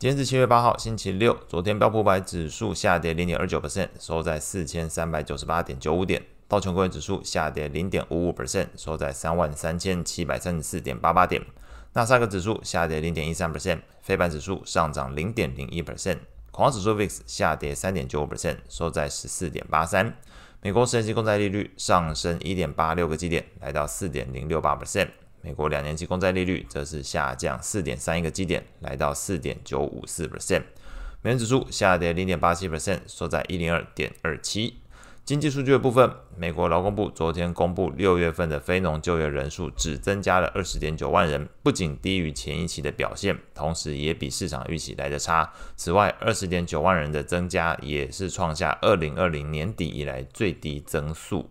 今天是七月八号，星期六。昨天标普五百指数下跌零点二九 percent，收在四千三百九十八点九五点。道琼工业指数下跌零点五五 percent，收在三万三千七百三十四点八八点。纳斯达克指数下跌零点一三 percent，费半指数上涨零点零一 percent。恐慌指数 VIX 下跌三点九五 percent，收在十四点八三。美国十年期公债利率上升一点八六个基点，来到四点零六八 percent。美国两年期公债利率则是下降四点三一个基点，来到四点九五四 percent。美元指数下跌零点八七 percent，收在一零二点二七。经济数据的部分，美国劳工部昨天公布六月份的非农就业人数只增加了二十点九万人，不仅低于前一期的表现，同时也比市场预期来得差。此外，二十点九万人的增加也是创下二零二零年底以来最低增速。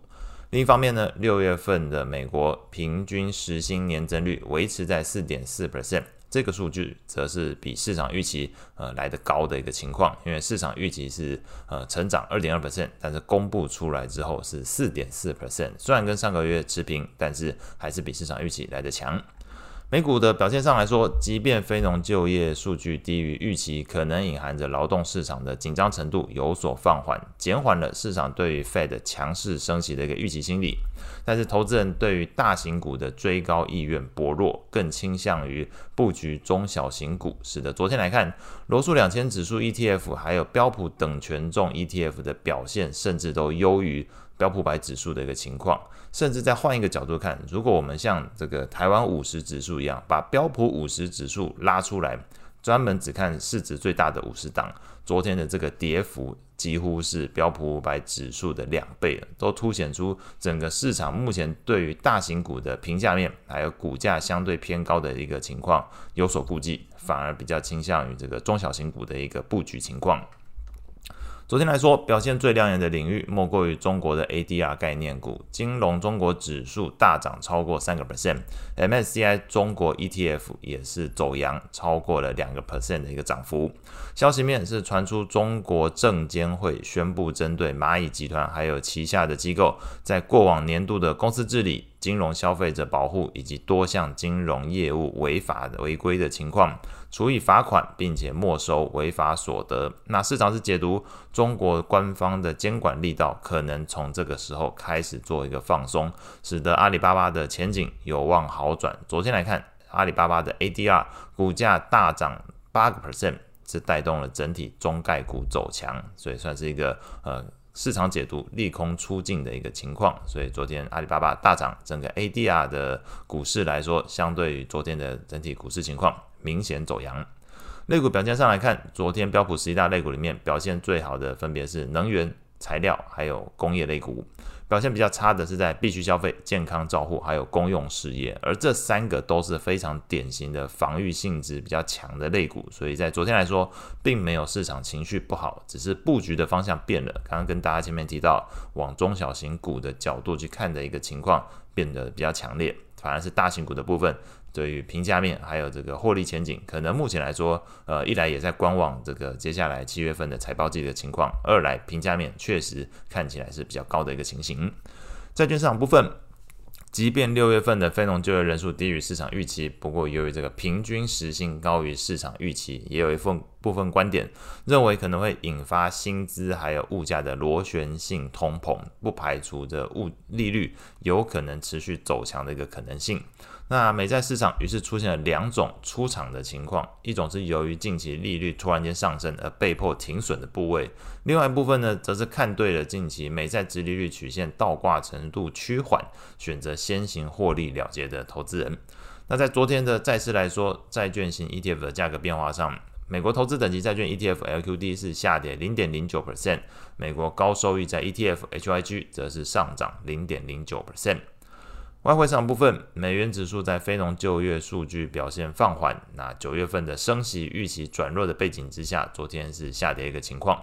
另一方面呢，六月份的美国平均时薪年增率维持在四点四 percent，这个数据则是比市场预期呃来的高的一个情况，因为市场预期是呃成长二点二 percent，但是公布出来之后是四点四 percent，虽然跟上个月持平，但是还是比市场预期来的强。美股的表现上来说，即便非农就业数据低于预期，可能隐含着劳动市场的紧张程度有所放缓，减缓了市场对于 Fed 强势升息的一个预期心理。但是，投资人对于大型股的追高意愿薄弱，更倾向于布局中小型股，使得昨天来看，罗素两千指数 ETF 还有标普等权重 ETF 的表现，甚至都优于。标普百指数的一个情况，甚至再换一个角度看，如果我们像这个台湾五十指数一样，把标普五十指数拉出来，专门只看市值最大的五十档，昨天的这个跌幅几乎是标普五百指数的两倍了，都凸显出整个市场目前对于大型股的评价面，还有股价相对偏高的一个情况有所顾忌，反而比较倾向于这个中小型股的一个布局情况。昨天来说，表现最亮眼的领域莫过于中国的 ADR 概念股，金融中国指数大涨超过三个 percent，MSCI 中国 ETF 也是走阳，超过了两个 percent 的一个涨幅。消息面是传出中国证监会宣布针对蚂蚁集团还有旗下的机构，在过往年度的公司治理。金融消费者保护以及多项金融业务违法违规的情况，处以罚款，并且没收违法所得。那市场是解读中国官方的监管力道可能从这个时候开始做一个放松，使得阿里巴巴的前景有望好转。昨天来看，阿里巴巴的 ADR 股价大涨八个 percent，是带动了整体中概股走强，所以算是一个呃。市场解读利空出尽的一个情况，所以昨天阿里巴巴大涨，整个 ADR 的股市来说，相对于昨天的整体股市情况明显走阳。类股表现上来看，昨天标普十一大类股里面表现最好的分别是能源、材料还有工业类股。表现比较差的是在必需消费、健康照护还有公用事业，而这三个都是非常典型的防御性质比较强的类股，所以在昨天来说，并没有市场情绪不好，只是布局的方向变了。刚刚跟大家前面提到，往中小型股的角度去看的一个情况变得比较强烈，反而是大型股的部分。对于评价面还有这个获利前景，可能目前来说，呃，一来也在观望这个接下来七月份的财报季的情况；二来评价面确实看起来是比较高的一个情形。债券市场部分，即便六月份的非农就业人数低于市场预期，不过由于这个平均时薪高于市场预期，也有一份部分观点认为可能会引发薪资还有物价的螺旋性通膨，不排除这物利率有可能持续走强的一个可能性。那美债市场于是出现了两种出场的情况，一种是由于近期利率突然间上升而被迫停损的部位，另外一部分呢，则是看对了近期美债殖利率曲线倒挂程度趋缓，选择先行获利了结的投资人。那在昨天的债市来说，债券型 ETF 的价格变化上，美国投资等级债券 ETF LQD 是下跌零点零九 percent，美国高收益债 ETF HYG 则是上涨零点零九 percent。外汇上部分，美元指数在非农就业数据表现放缓，那九月份的升息预期转弱的背景之下，昨天是下跌一个情况。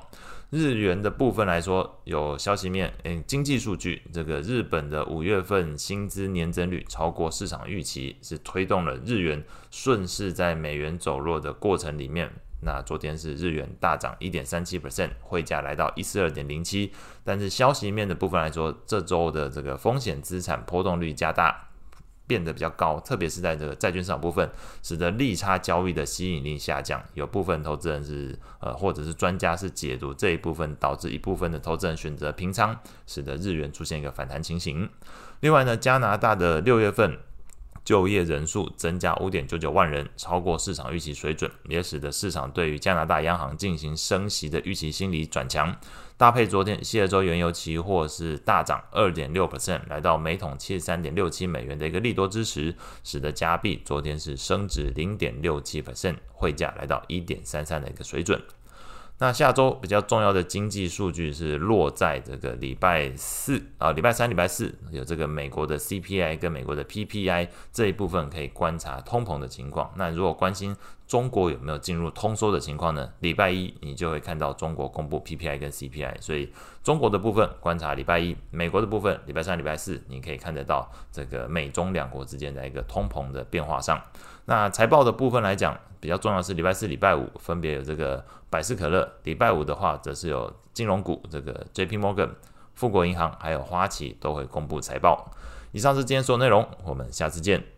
日元的部分来说，有消息面，嗯，经济数据，这个日本的五月份薪资年增率超过市场预期，是推动了日元顺势在美元走弱的过程里面。那昨天是日元大涨一点三七 percent，汇价来到一四二点零七。但是消息面的部分来说，这周的这个风险资产波动率加大，变得比较高，特别是在这个债券市场部分，使得利差交易的吸引力下降。有部分投资人是呃，或者是专家是解读这一部分，导致一部分的投资人选择平仓，使得日元出现一个反弹情形。另外呢，加拿大的六月份。就业人数增加五点九九万人，超过市场预期水准，也使得市场对于加拿大央行进行升息的预期心理转强。搭配昨天西德州原油期货是大涨二点六 percent，来到每桶七十三点六七美元的一个利多支持，使得加币昨天是升值零点六七 percent，汇价来到一点三三的一个水准。那下周比较重要的经济数据是落在这个礼拜四啊，礼拜三、礼拜四有这个美国的 CPI 跟美国的 PPI 这一部分可以观察通膨的情况。那如果关心中国有没有进入通缩的情况呢？礼拜一你就会看到中国公布 PPI 跟 CPI，所以中国的部分观察礼拜一，美国的部分礼拜三、礼拜四你可以看得到这个美中两国之间的一个通膨的变化上。那财报的部分来讲，比较重要的是礼拜四、礼拜五分别有这个百事可乐，礼拜五的话则是有金融股，这个 JP Morgan、富国银行还有花旗都会公布财报。以上是今天所有内容，我们下次见。